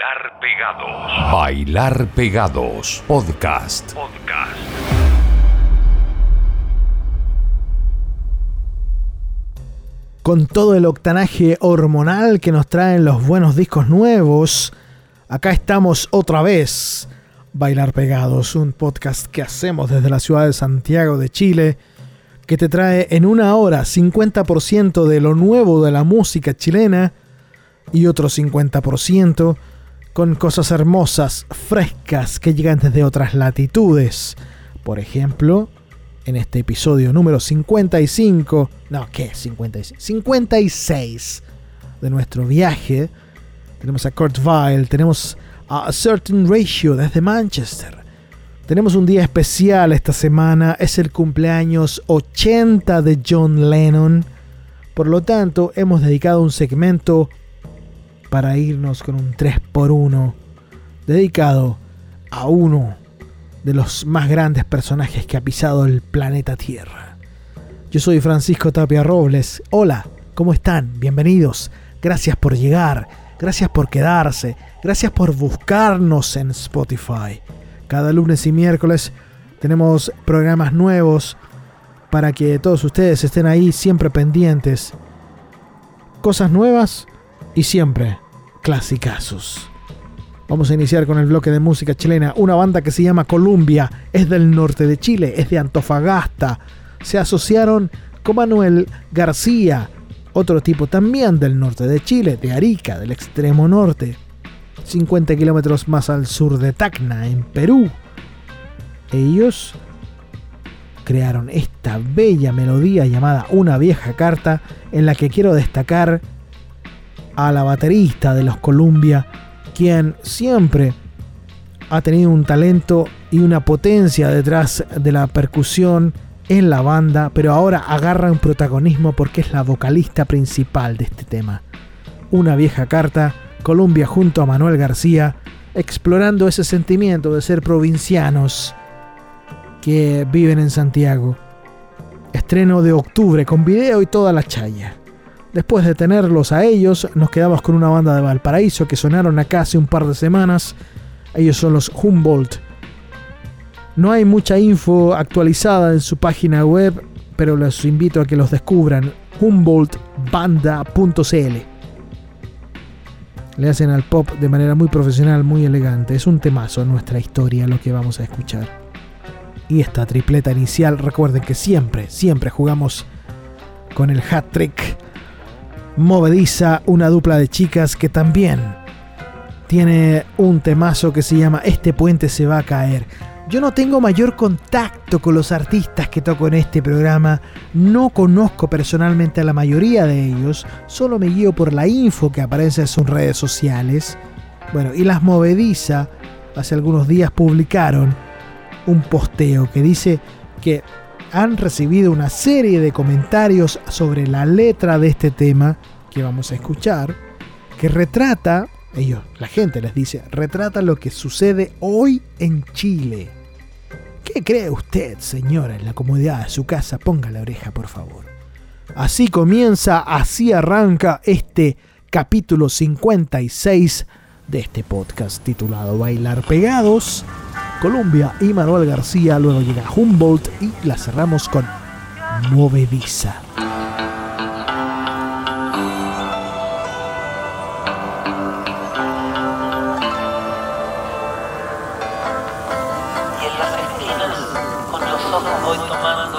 Bailar Pegados. Bailar Pegados. Podcast. Podcast. Con todo el octanaje hormonal que nos traen los buenos discos nuevos, acá estamos otra vez. Bailar Pegados, un podcast que hacemos desde la ciudad de Santiago de Chile, que te trae en una hora 50% de lo nuevo de la música chilena y otro 50% con cosas hermosas, frescas, que llegan desde otras latitudes. Por ejemplo, en este episodio número 55, no, ¿qué? 56, 56 de nuestro viaje, tenemos a Kurt Weill, tenemos a A Certain Ratio desde Manchester. Tenemos un día especial esta semana, es el cumpleaños 80 de John Lennon. Por lo tanto, hemos dedicado un segmento para irnos con un 3x1 dedicado a uno de los más grandes personajes que ha pisado el planeta Tierra. Yo soy Francisco Tapia Robles. Hola, ¿cómo están? Bienvenidos. Gracias por llegar. Gracias por quedarse. Gracias por buscarnos en Spotify. Cada lunes y miércoles tenemos programas nuevos para que todos ustedes estén ahí siempre pendientes. Cosas nuevas y siempre clasicazos. Vamos a iniciar con el bloque de música chilena. Una banda que se llama Columbia, es del norte de Chile, es de Antofagasta. Se asociaron con Manuel García, otro tipo también del norte de Chile, de Arica, del extremo norte. 50 kilómetros más al sur de Tacna, en Perú. Ellos crearon esta bella melodía llamada Una vieja carta, en la que quiero destacar a la baterista de los Columbia, quien siempre ha tenido un talento y una potencia detrás de la percusión en la banda, pero ahora agarra un protagonismo porque es la vocalista principal de este tema. Una vieja carta, Columbia junto a Manuel García, explorando ese sentimiento de ser provincianos que viven en Santiago. Estreno de octubre con video y toda la chaya. Después de tenerlos a ellos, nos quedamos con una banda de Valparaíso que sonaron acá hace un par de semanas. Ellos son los Humboldt. No hay mucha info actualizada en su página web, pero les invito a que los descubran. Humboldtbanda.cl Le hacen al pop de manera muy profesional, muy elegante. Es un temazo nuestra historia lo que vamos a escuchar. Y esta tripleta inicial, recuerden que siempre, siempre jugamos con el hat trick movediza, una dupla de chicas que también tiene un temazo que se llama Este puente se va a caer. Yo no tengo mayor contacto con los artistas que toco en este programa, no conozco personalmente a la mayoría de ellos, solo me guío por la info que aparece en sus redes sociales. Bueno, y las movediza hace algunos días publicaron un posteo que dice que han recibido una serie de comentarios sobre la letra de este tema que vamos a escuchar, que retrata, ellos, la gente les dice, retrata lo que sucede hoy en Chile. ¿Qué cree usted, señora, en la comodidad de su casa? Ponga la oreja, por favor. Así comienza, así arranca este capítulo 56 de este podcast titulado Bailar Pegados. Colombia y Manuel García, luego llega Humboldt y la cerramos con Movediza. y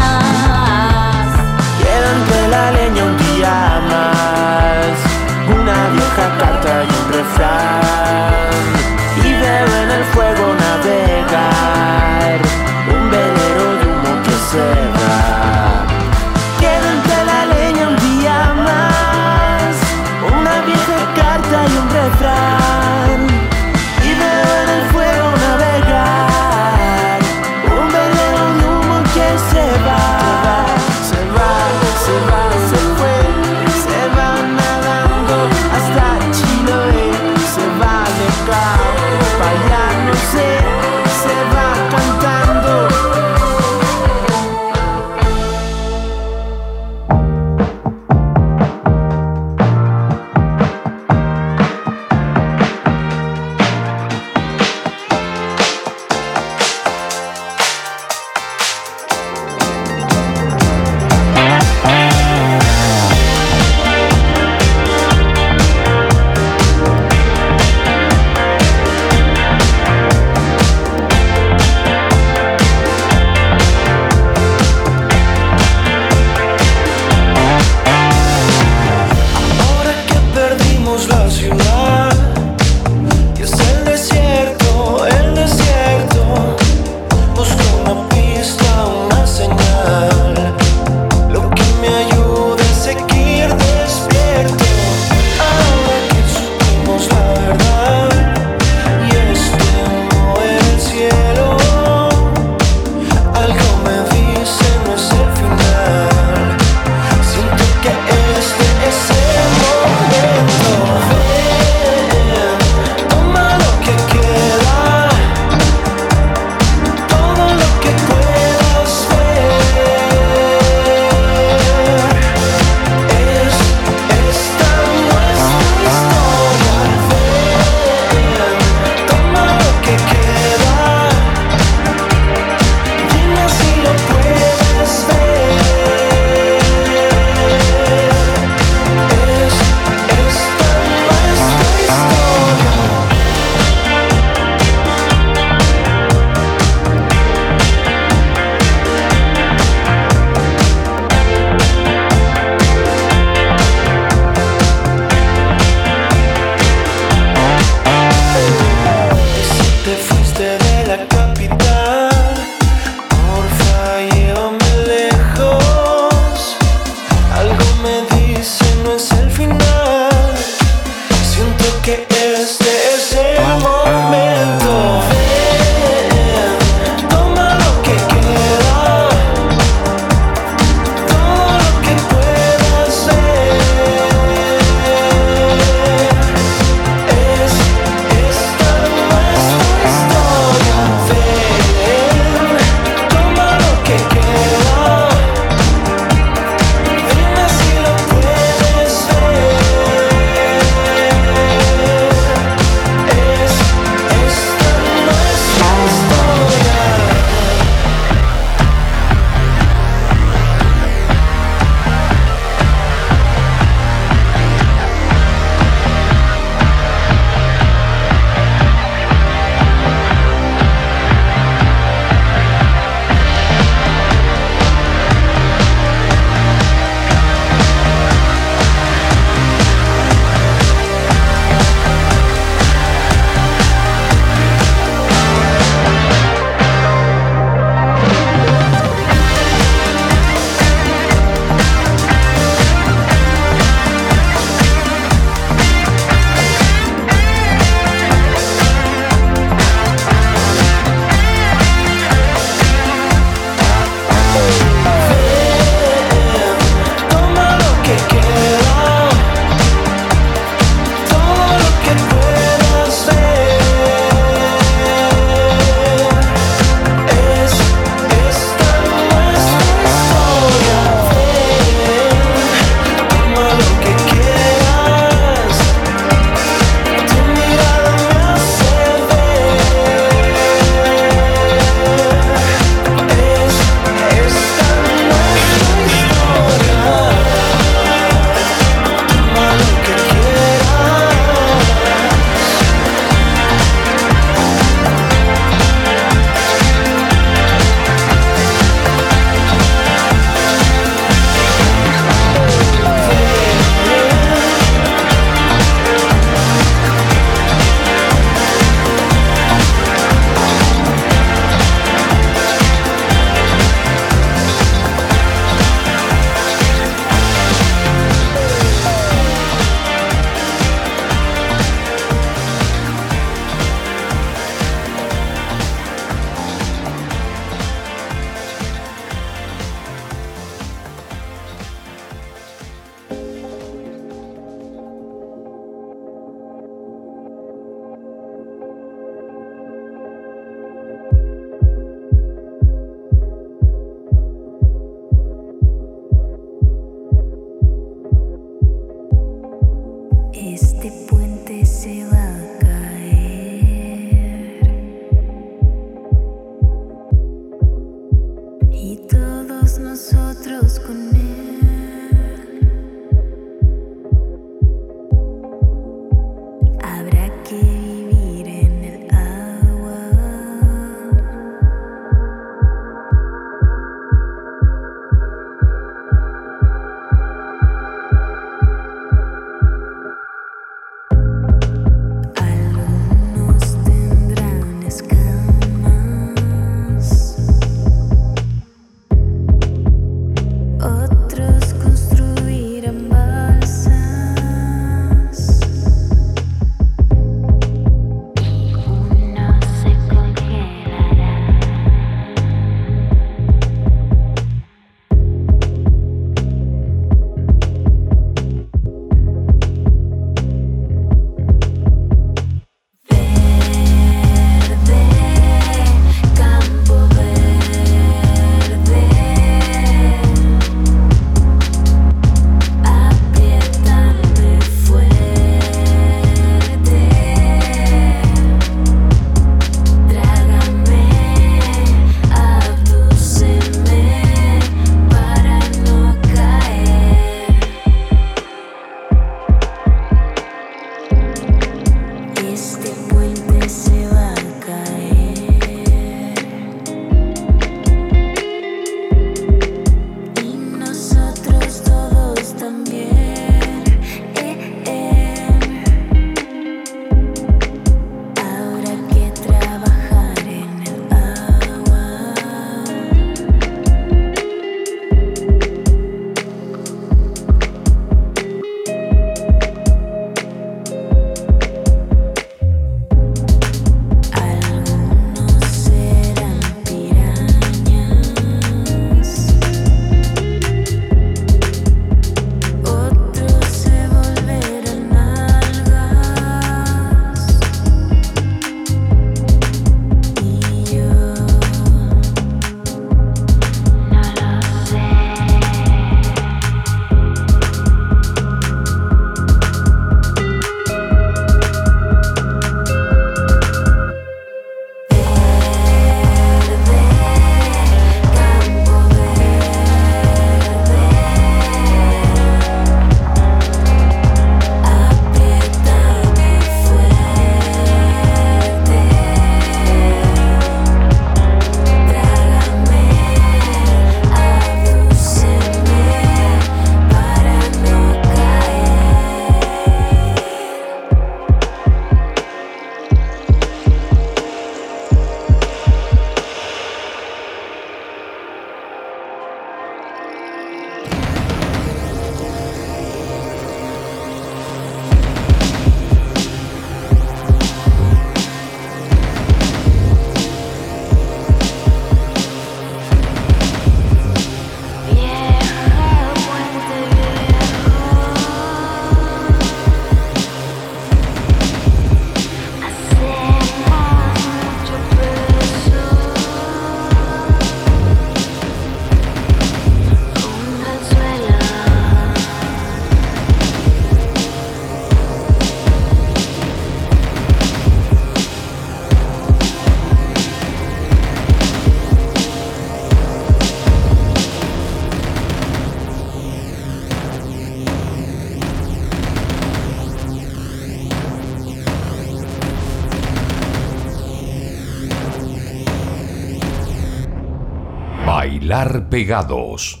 Pegados.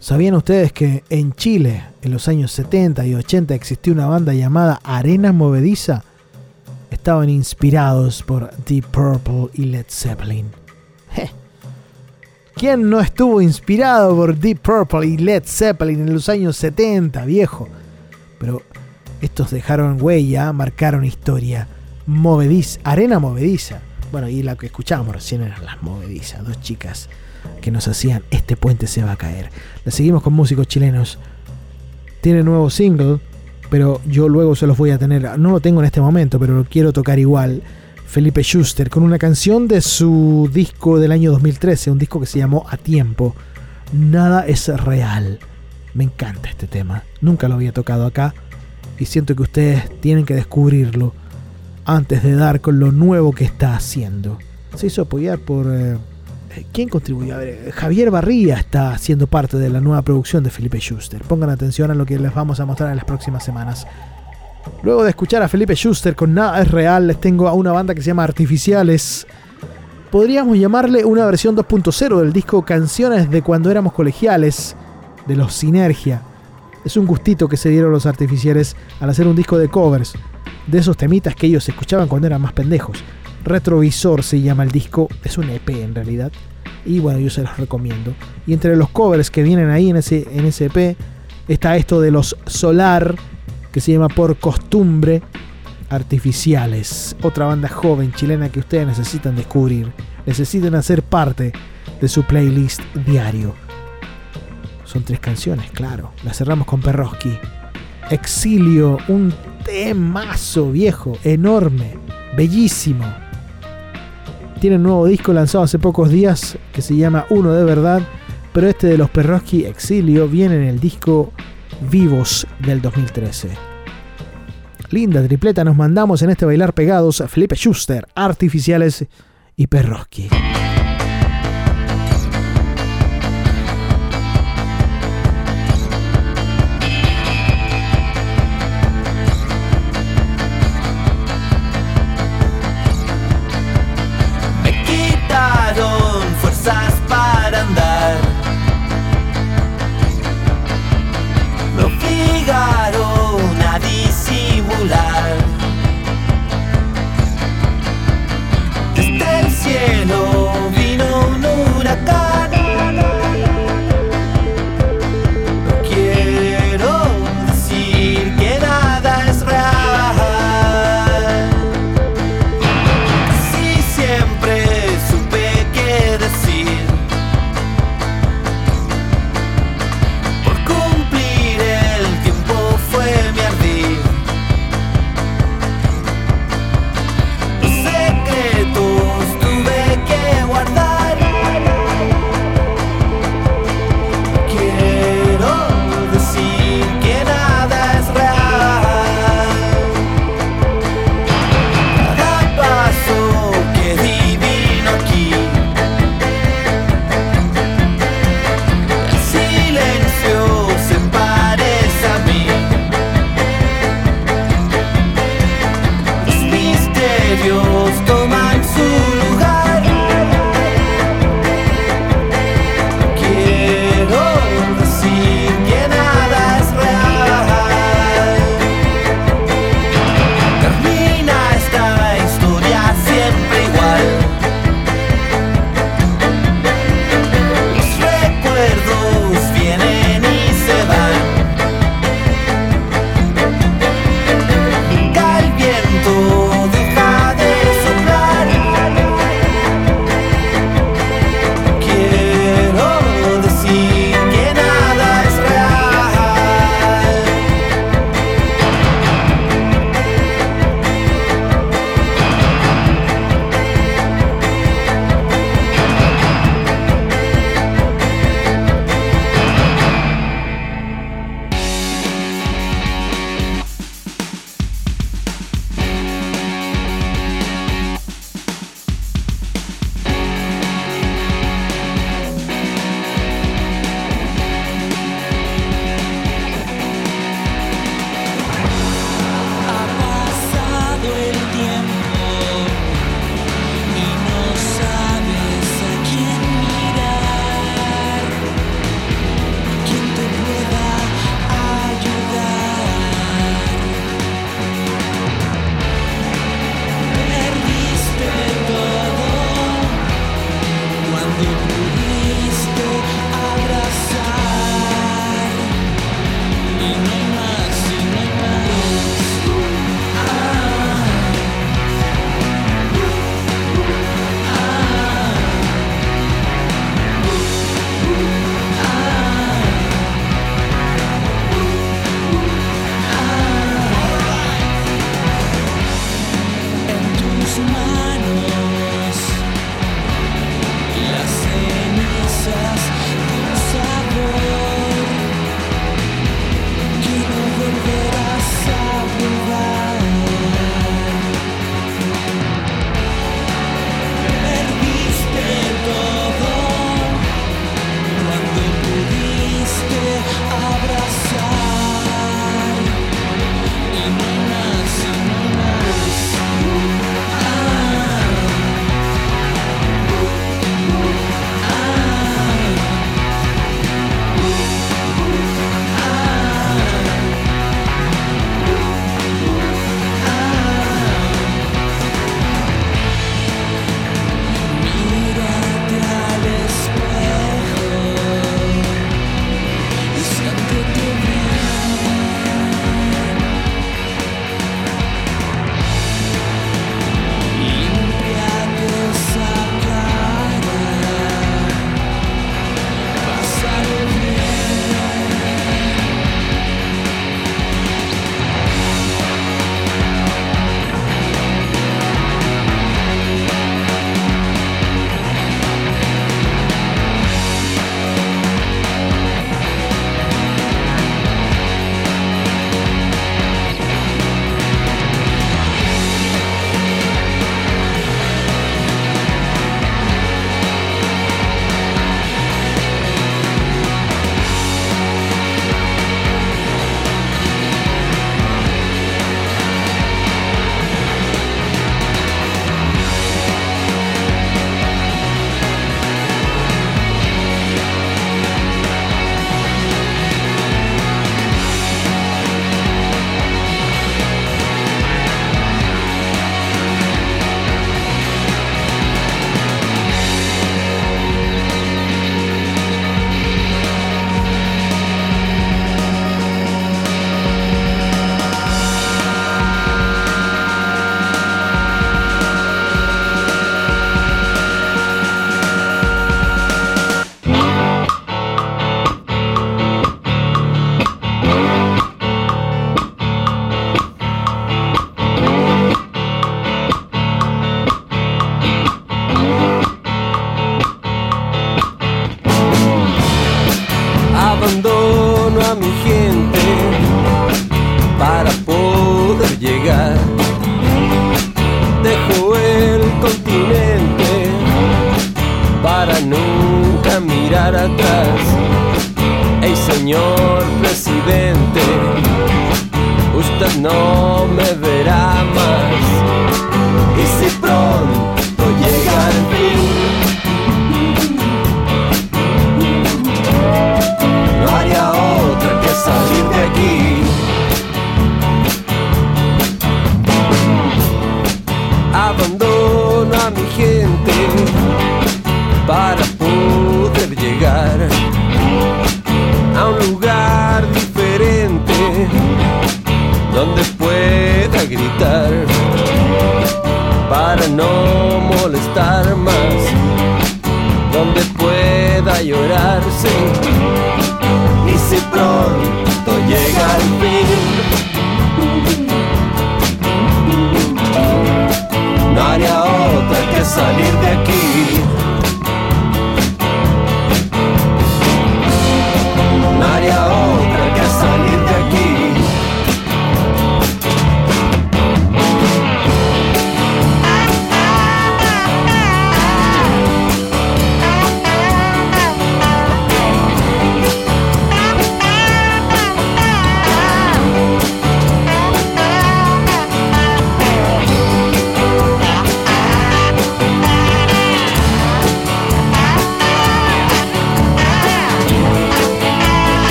¿Sabían ustedes que en Chile, en los años 70 y 80, existió una banda llamada Arena Movediza? Estaban inspirados por Deep Purple y Led Zeppelin. ¿Quién no estuvo inspirado por Deep Purple y Led Zeppelin en los años 70, viejo? Pero estos dejaron huella, marcaron historia. Movediza, Arena Movediza. Bueno, y la que escuchábamos recién eran las Movedizas, dos chicas que nos hacían Este puente se va a caer. La seguimos con músicos chilenos. Tiene nuevo single, pero yo luego se los voy a tener. No lo tengo en este momento, pero lo quiero tocar igual. Felipe Schuster con una canción de su disco del año 2013, un disco que se llamó A Tiempo. Nada es real. Me encanta este tema. Nunca lo había tocado acá y siento que ustedes tienen que descubrirlo antes de dar con lo nuevo que está haciendo. Se hizo apoyar por... eh, ¿Quién contribuyó? A ver, Javier Barría está siendo parte de la nueva producción de Felipe Schuster. Pongan atención a lo que les vamos a mostrar en las próximas semanas. Luego de escuchar a Felipe Schuster con Nada es Real, les tengo a una banda que se llama Artificiales. Podríamos llamarle una versión 2.0 del disco Canciones de cuando éramos colegiales, de los Sinergia. Es un gustito que se dieron los artificiales al hacer un disco de covers, de esos temitas que ellos escuchaban cuando eran más pendejos. Retrovisor se llama el disco, es un EP en realidad. Y bueno, yo se los recomiendo. Y entre los covers que vienen ahí en ese, EP está esto de los Solar, que se llama Por Costumbre Artificiales. Otra banda joven chilena que ustedes necesitan descubrir. Necesitan hacer parte de su playlist diario. Son tres canciones, claro. La cerramos con Perroski. Exilio, un temazo viejo, enorme, bellísimo. Tiene un nuevo disco lanzado hace pocos días que se llama Uno de Verdad, pero este de los Perroski Exilio viene en el disco Vivos del 2013. Linda tripleta nos mandamos en este bailar pegados Felipe Schuster, Artificiales y Perroski.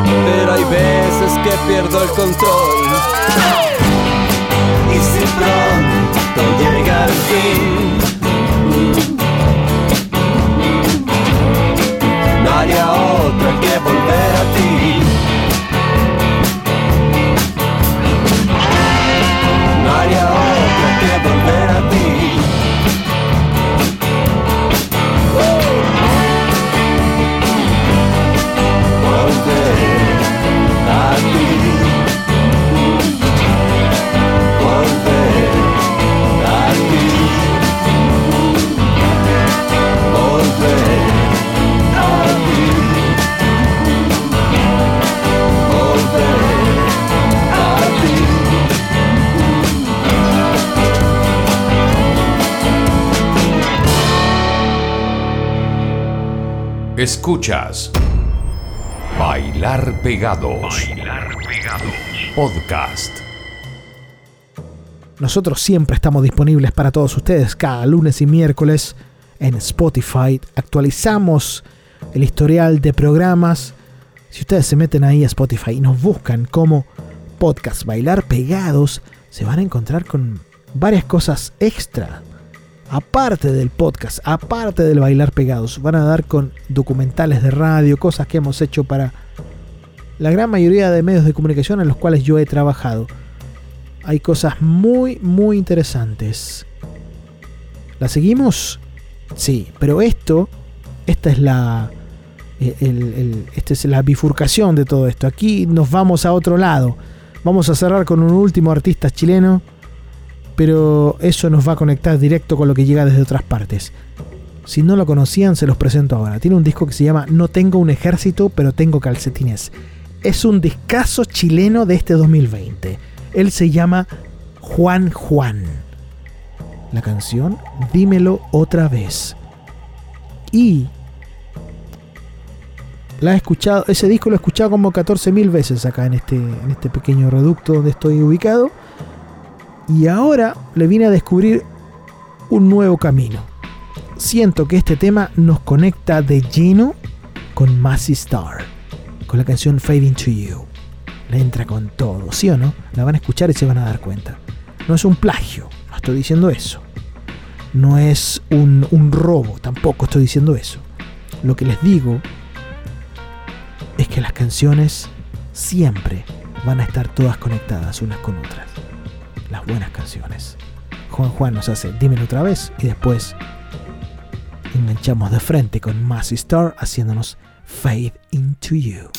Pero hay veces que pierdo el control. Escuchas Bailar Pegados. Podcast. Nosotros siempre estamos disponibles para todos ustedes cada lunes y miércoles en Spotify. Actualizamos el historial de programas. Si ustedes se meten ahí a Spotify y nos buscan como podcast Bailar Pegados, se van a encontrar con varias cosas extra. Aparte del podcast, aparte del Bailar Pegados, van a dar con documentales de radio, cosas que hemos hecho para la gran mayoría de medios de comunicación en los cuales yo he trabajado hay cosas muy, muy interesantes. ¿La seguimos? Sí, pero esto, esta es la, el- esta es la bifurcación de todo esto. Aquí nos vamos a otro lado. Vamos a cerrar con un último artista chileno, pero eso nos va a conectar directo con lo que llega desde otras partes. Si no lo conocían, se los presento ahora. Tiene un disco que se llama No tengo un ejército, pero tengo calcetines. Es un discazo chileno de este 2020. Él se llama Juan Juan. La canción Dímelo otra vez. Y la he escuchado, ese disco lo he escuchado como 14.000 veces acá en este, en este pequeño reducto donde estoy ubicado. Y ahora le vine a descubrir un nuevo camino. Siento que este tema nos conecta de lleno con Massey Star, con la canción Fading to You. Le entra con todo, ¿sí o no? La van a escuchar y se van a dar cuenta. No es un plagio, no estoy diciendo eso. No es un, un robo, tampoco estoy diciendo eso. Lo que les digo es que las canciones siempre van a estar todas conectadas unas con otras. Las buenas canciones. Juan Juan nos hace Dímelo otra vez y después enganchamos de frente con Massey Star haciéndonos Fade into You.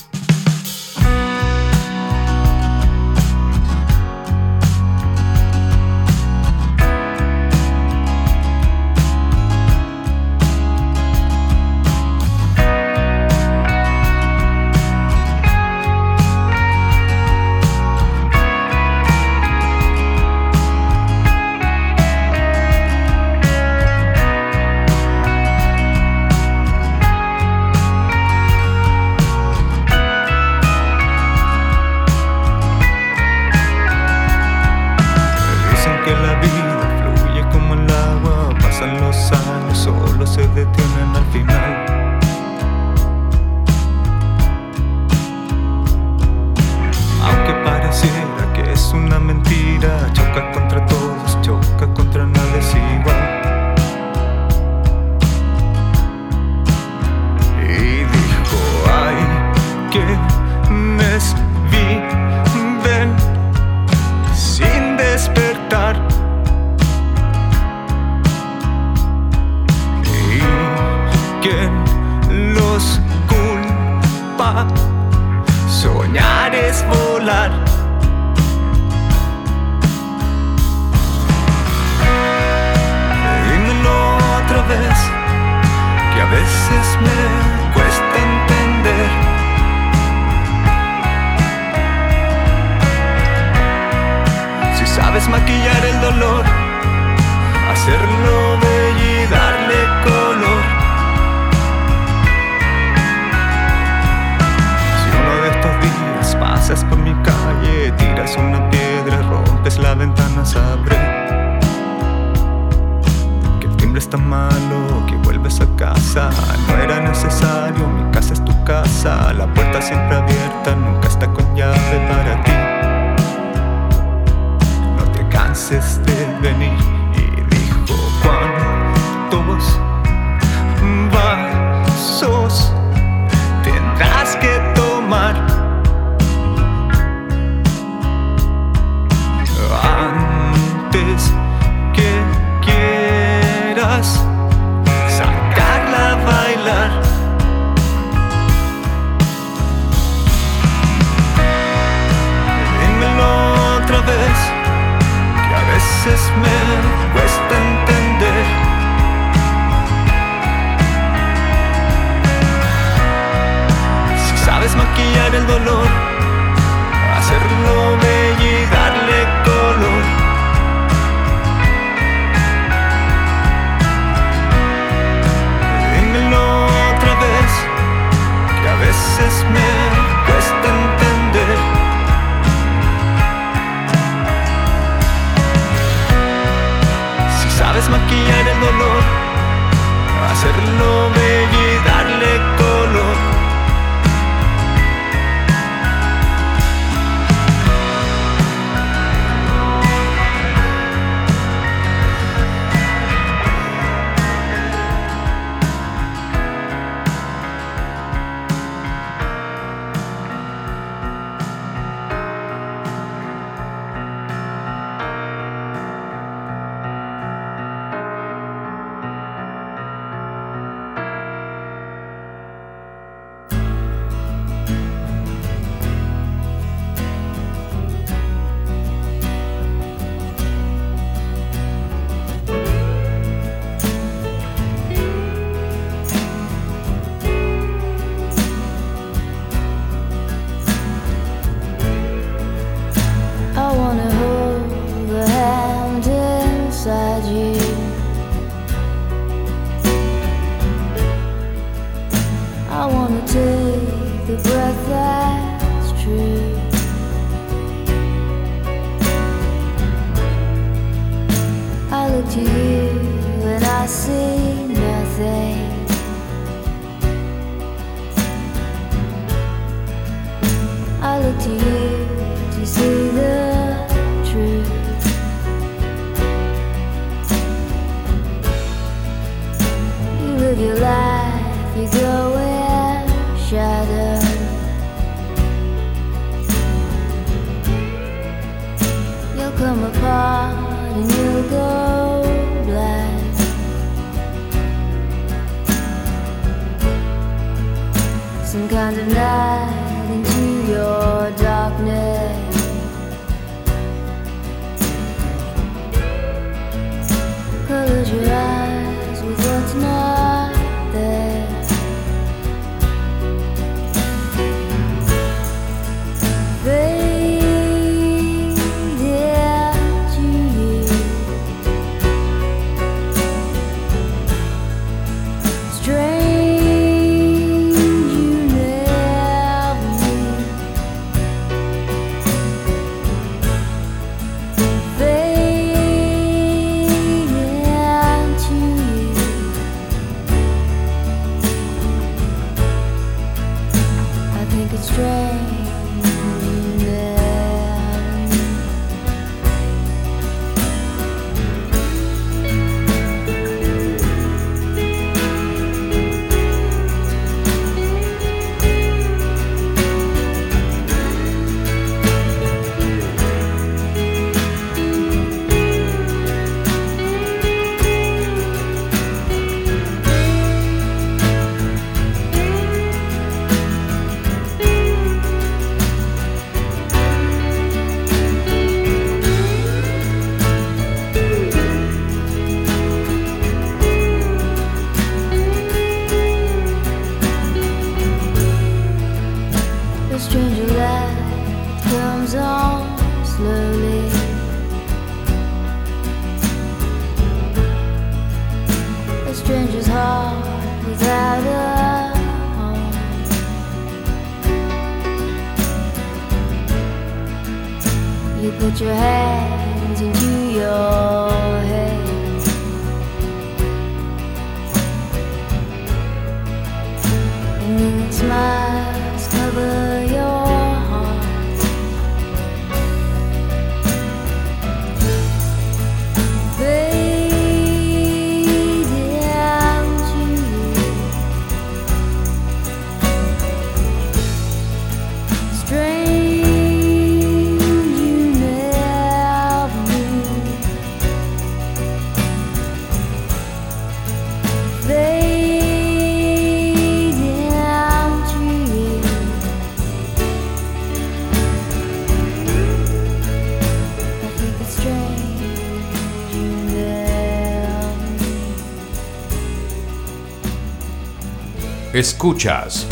Escuchas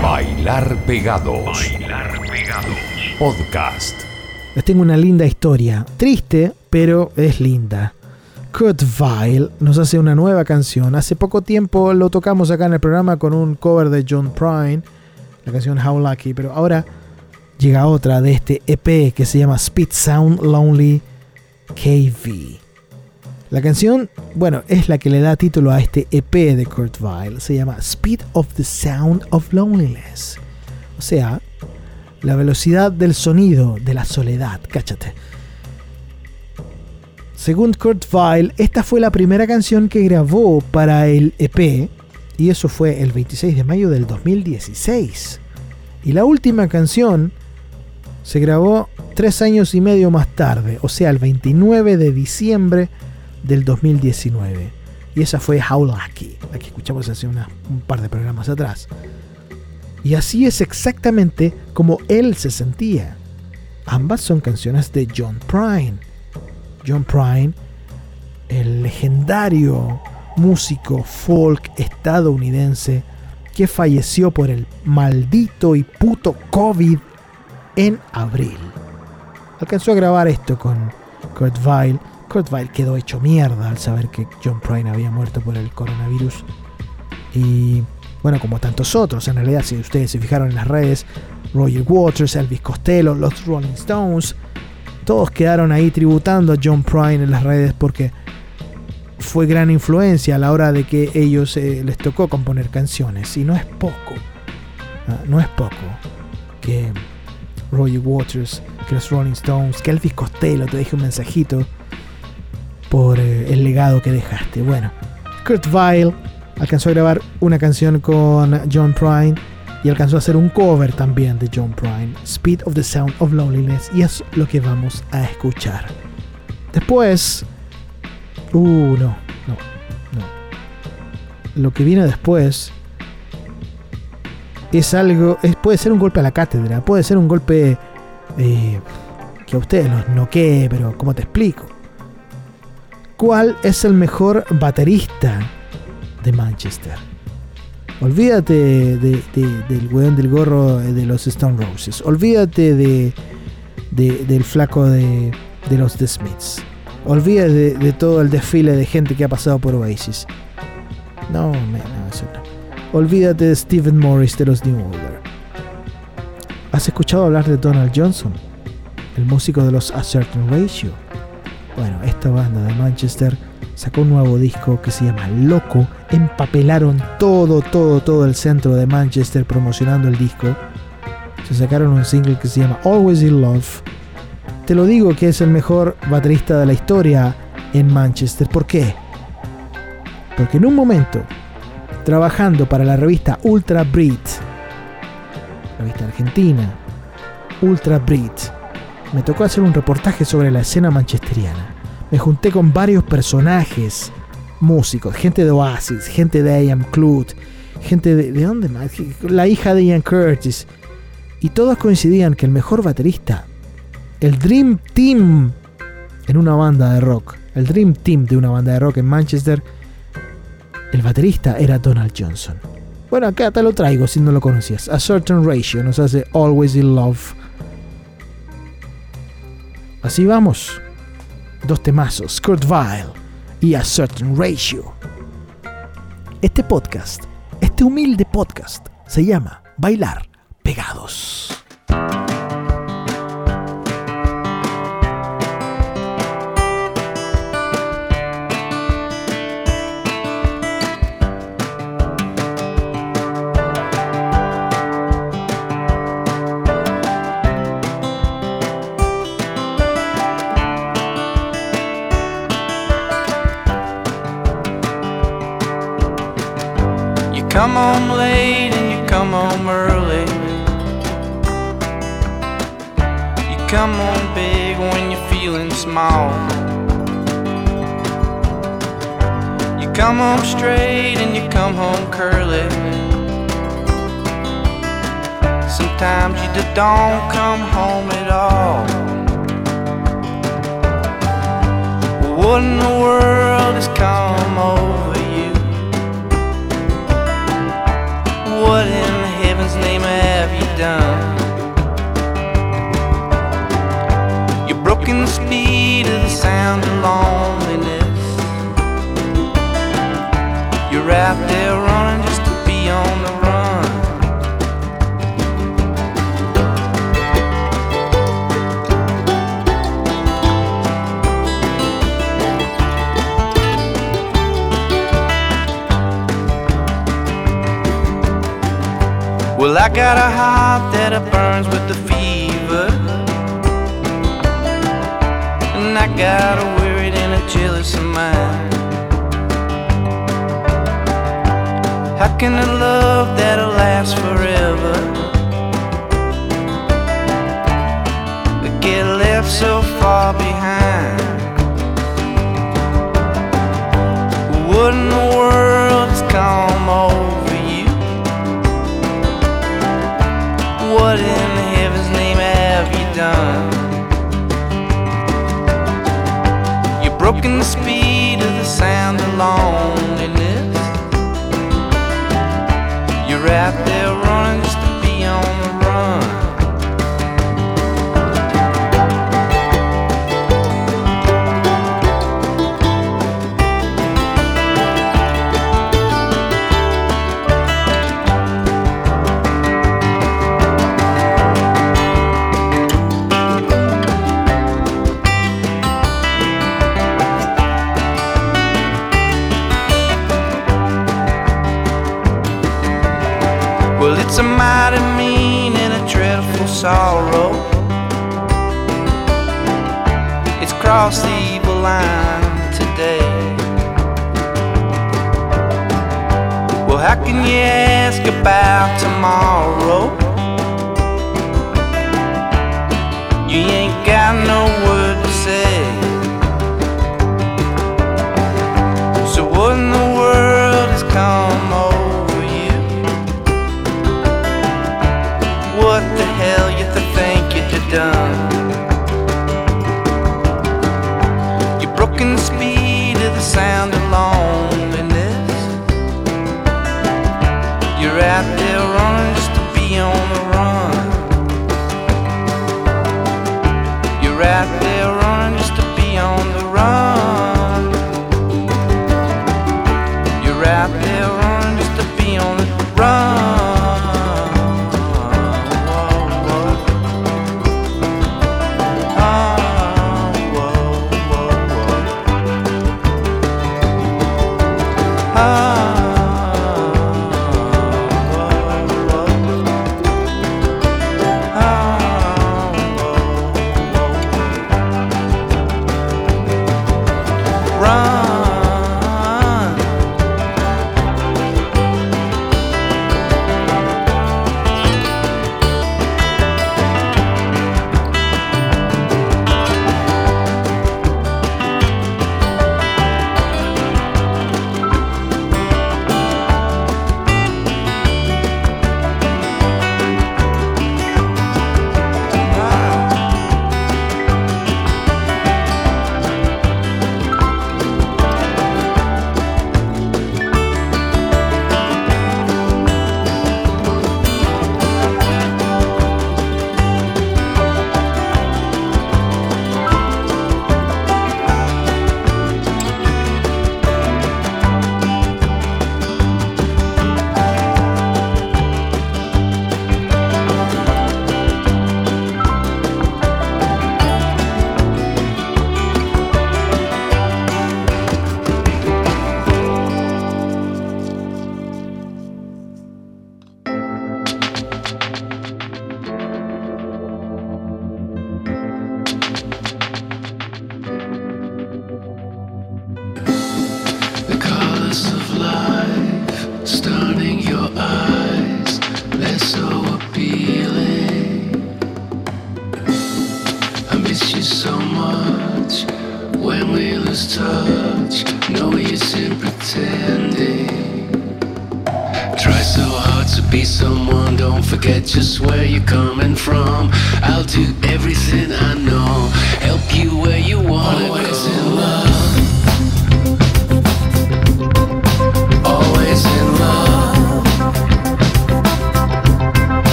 Bailar Pegados. Podcast. Les tengo una linda historia. Triste, pero es linda. Kurt Vile nos hace una nueva canción. Hace poco tiempo lo tocamos acá en el programa con un cover de John Prine, la canción How Lucky, pero ahora llega otra de este EP que se llama Speed Sound Lonely KV. La canción, bueno, es la que le da título a este EP de Kurt Vile. Se llama Speed of the Sound of Loneliness. O sea, la velocidad del sonido de la soledad, cáchate. Según Kurt Vile, esta fue la primera canción que grabó para el EP y eso fue el 26 de mayo del 2016. Y la última canción se grabó tres años y medio más tarde, o sea, el 29 de diciembre del 2019. Y esa fue How Lucky, la que escuchamos hace una- un par de programas atrás. Y así es exactamente como él se sentía. Ambas son canciones de John Prine. John Prine, el legendario músico folk estadounidense que falleció por el maldito y puto COVID en abril. Alcanzó a grabar esto con Kurt Vile. Kurt Vile quedó hecho mierda al saber que John Prine había muerto por el coronavirus. Y bueno, como tantos otros, en realidad, si ustedes se fijaron en las redes, Roger Waters, Elvis Costello, los Rolling Stones, todos quedaron ahí tributando a John Prine en las redes porque fue gran influencia a la hora de que ellos eh, les tocó componer canciones. Y no es poco, ah, no es poco que Roger Waters, que los Rolling Stones, que Elvis Costello te deje un mensajito por eh, el legado que dejaste. Bueno, Kurt Vile alcanzó a grabar una canción con John Prine y alcanzó a hacer un cover también de John Prine, Speed of the Sound of Loneliness, y es lo que vamos a escuchar. Después, uh, no, no, no. Lo que viene después es algo, puede ser un golpe a la cátedra, puede ser un golpe eh, que a ustedes los noquee, pero ¿cómo te explico? ¿Cuál es el mejor baterista de Manchester? Olvídate de- de- del weón del gorro de los Stone Roses. Olvídate de, de- del flaco de, los The Smiths. Olvídate de, todo el desfile de gente que ha pasado por Oasis. No, no, eso no. Olvídate de Stephen Morris de los New Order. ¿Has escuchado hablar de Donald Johnson? El músico de los A Certain Ratio. Bueno, esta banda de Manchester sacó un nuevo disco que se llama Loco. Empapelaron todo, todo, todo el centro de Manchester promocionando el disco. Se sacaron un single que se llama Always in Love. Te lo digo que es el mejor baterista de la historia en Manchester. ¿Por qué? Porque en un momento, trabajando para la revista Ultra Brit, revista argentina, Ultra Brit, me tocó hacer un reportaje sobre la escena manchesteriana. Me junté con varios personajes, músicos, gente de Oasis, gente de Ian Clute, gente de... ¿De dónde más? La hija de Ian Curtis. Y todos coincidían que el mejor baterista, el Dream Team en una banda de rock, el Dream Team de una banda de rock en Manchester, el baterista era Donald Johnson. Bueno, acá te lo traigo si no lo conocías. A Certain Ratio nos hace Always in Love. Así vamos. Dos temazos, Kurt Vile y A Certain Ratio. Este podcast, este humilde podcast, se llama Bailar Pegados. You come home straight and you come home curly. Sometimes you just don't come home at all. What in the world has come over you? What in heaven's name have you done? Out there running just to be on the run. Well, I got a heart that it burns with the fever. And I got a worried and a jealous mind. How can a love that'll last forever get left so far behind? What in the world has come over you? What in heaven's name have you done? You're broken the speed of the sound of rap, they're running It's crossed the evil line today. Well, how can you ask about tomorrow? You ain't got no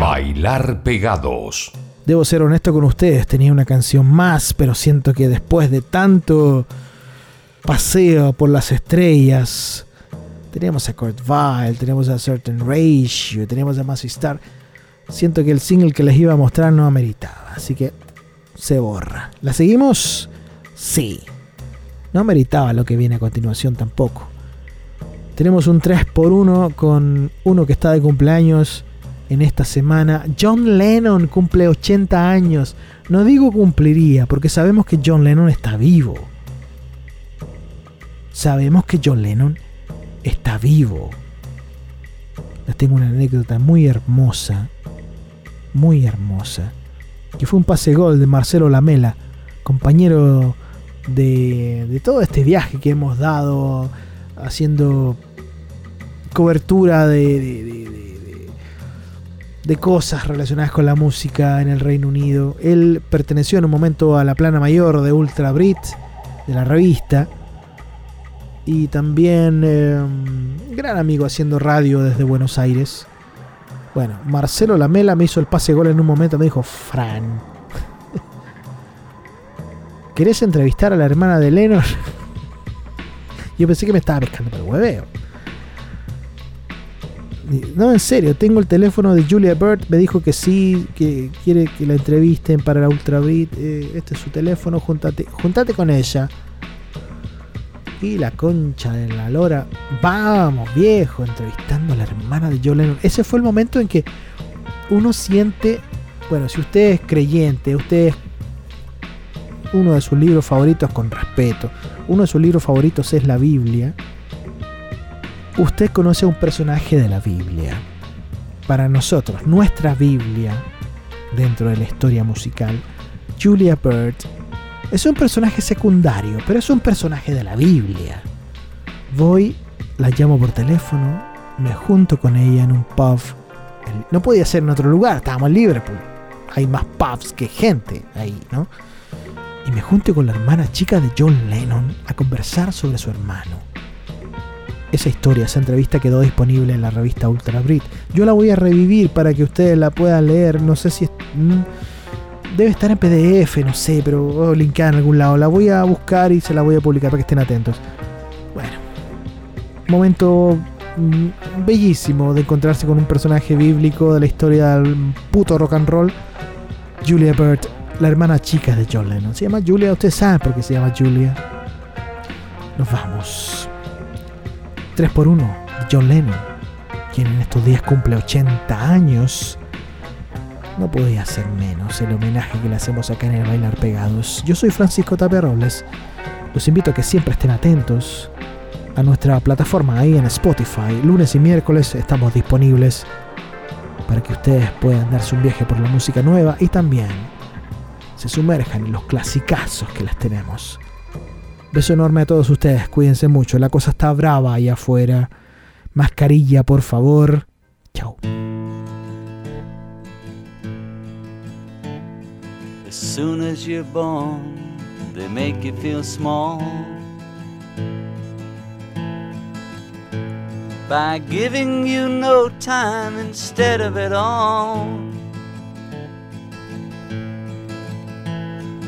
Bailar pegados. Debo ser honesto con ustedes, tenía una canción más, pero siento que después de tanto paseo por las estrellas, teníamos a Kurt Weill, tenemos a Certain Ratio, tenemos a Massey Star, siento que el single que les iba a mostrar no ameritaba, así que se borra. ¿La seguimos? Sí. No ameritaba lo que viene a continuación tampoco. Tenemos un 3x1 con uno que está de cumpleaños en esta semana. John Lennon cumple 80 años. No digo cumpliría, porque sabemos que John Lennon está vivo. Sabemos que John Lennon está vivo. Les tengo una anécdota muy hermosa. Muy hermosa. Que fue un pase gol de Marcelo Lamela, compañero de, todo este viaje que hemos dado haciendo cobertura de, de, de- de- de cosas relacionadas con la música en el Reino Unido. Él perteneció en un momento a la plana mayor de Ultra Brit, de la revista. Y también eh, gran amigo haciendo radio desde Buenos Aires. Bueno, Marcelo Lamela me hizo el pase gol en un momento. Me dijo, Fran, ¿querés entrevistar a la hermana de Lennon? Yo pensé que me estaba pescando por el hueveo. No, en serio, tengo el teléfono de Julia Bird. Me dijo que sí, que quiere que la entrevisten para la Ultra Beat. Eh, este es su teléfono, juntate, juntate con ella. Y la concha de la lora. Vamos, viejo, entrevistando a la hermana de John Lennon. Ese fue el momento en que uno siente. Bueno, si usted es creyente, usted es uno de sus libros favoritos con respeto. Uno de sus libros favoritos es la Biblia. Usted conoce a un personaje de la Biblia. Para nosotros, nuestra Biblia, dentro de la historia musical, Julia Bird es un personaje secundario, pero es un personaje de la Biblia. Voy, la llamo por teléfono, me junto con ella en un pub. No podía ser en otro lugar, estábamos en Liverpool. Hay más pubs que gente ahí, ¿no? Y me junto con la hermana chica de John Lennon a conversar sobre su hermano. Esa historia, esa entrevista quedó disponible en la revista Ultra Brit. Yo la voy a revivir para que ustedes la puedan leer. No sé si es- mm, debe estar en PDF, no sé, pero o linkada en algún lado. La voy a buscar y se la voy a publicar para que estén atentos. Bueno, momento mm, bellísimo de encontrarse con un personaje bíblico de la historia del puto rock and roll. Julia Bird, la hermana chica de John Lennon. Se llama Julia, ustedes saben por qué se llama Julia. Nos vamos. 3x1 de John Lennon, quien en estos días cumple 80 años. No podía ser menos el homenaje que le hacemos acá en el Bailar Pegados. Yo soy Francisco Tapia Robles. Los invito a que siempre estén atentos a nuestra plataforma ahí en Spotify. Lunes y miércoles estamos disponibles para que ustedes puedan darse un viaje por la música nueva y también se sumerjan en los clasicazos que las tenemos. Beso enorme a todos ustedes, cuídense mucho, la cosa está brava ahí afuera. Mascarilla, por favor. Chao. As soon as you're born, they make you feel small. By giving you no time instead of it all.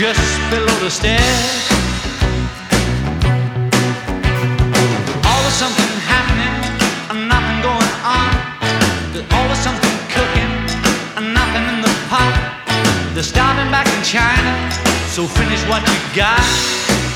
just below the stairs. Always something happening and nothing going on. There's always something cooking and nothing in the pot. They're starving back in China, so finish what you got.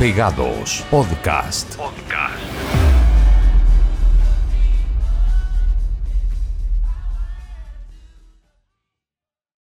Pegados. Podcast.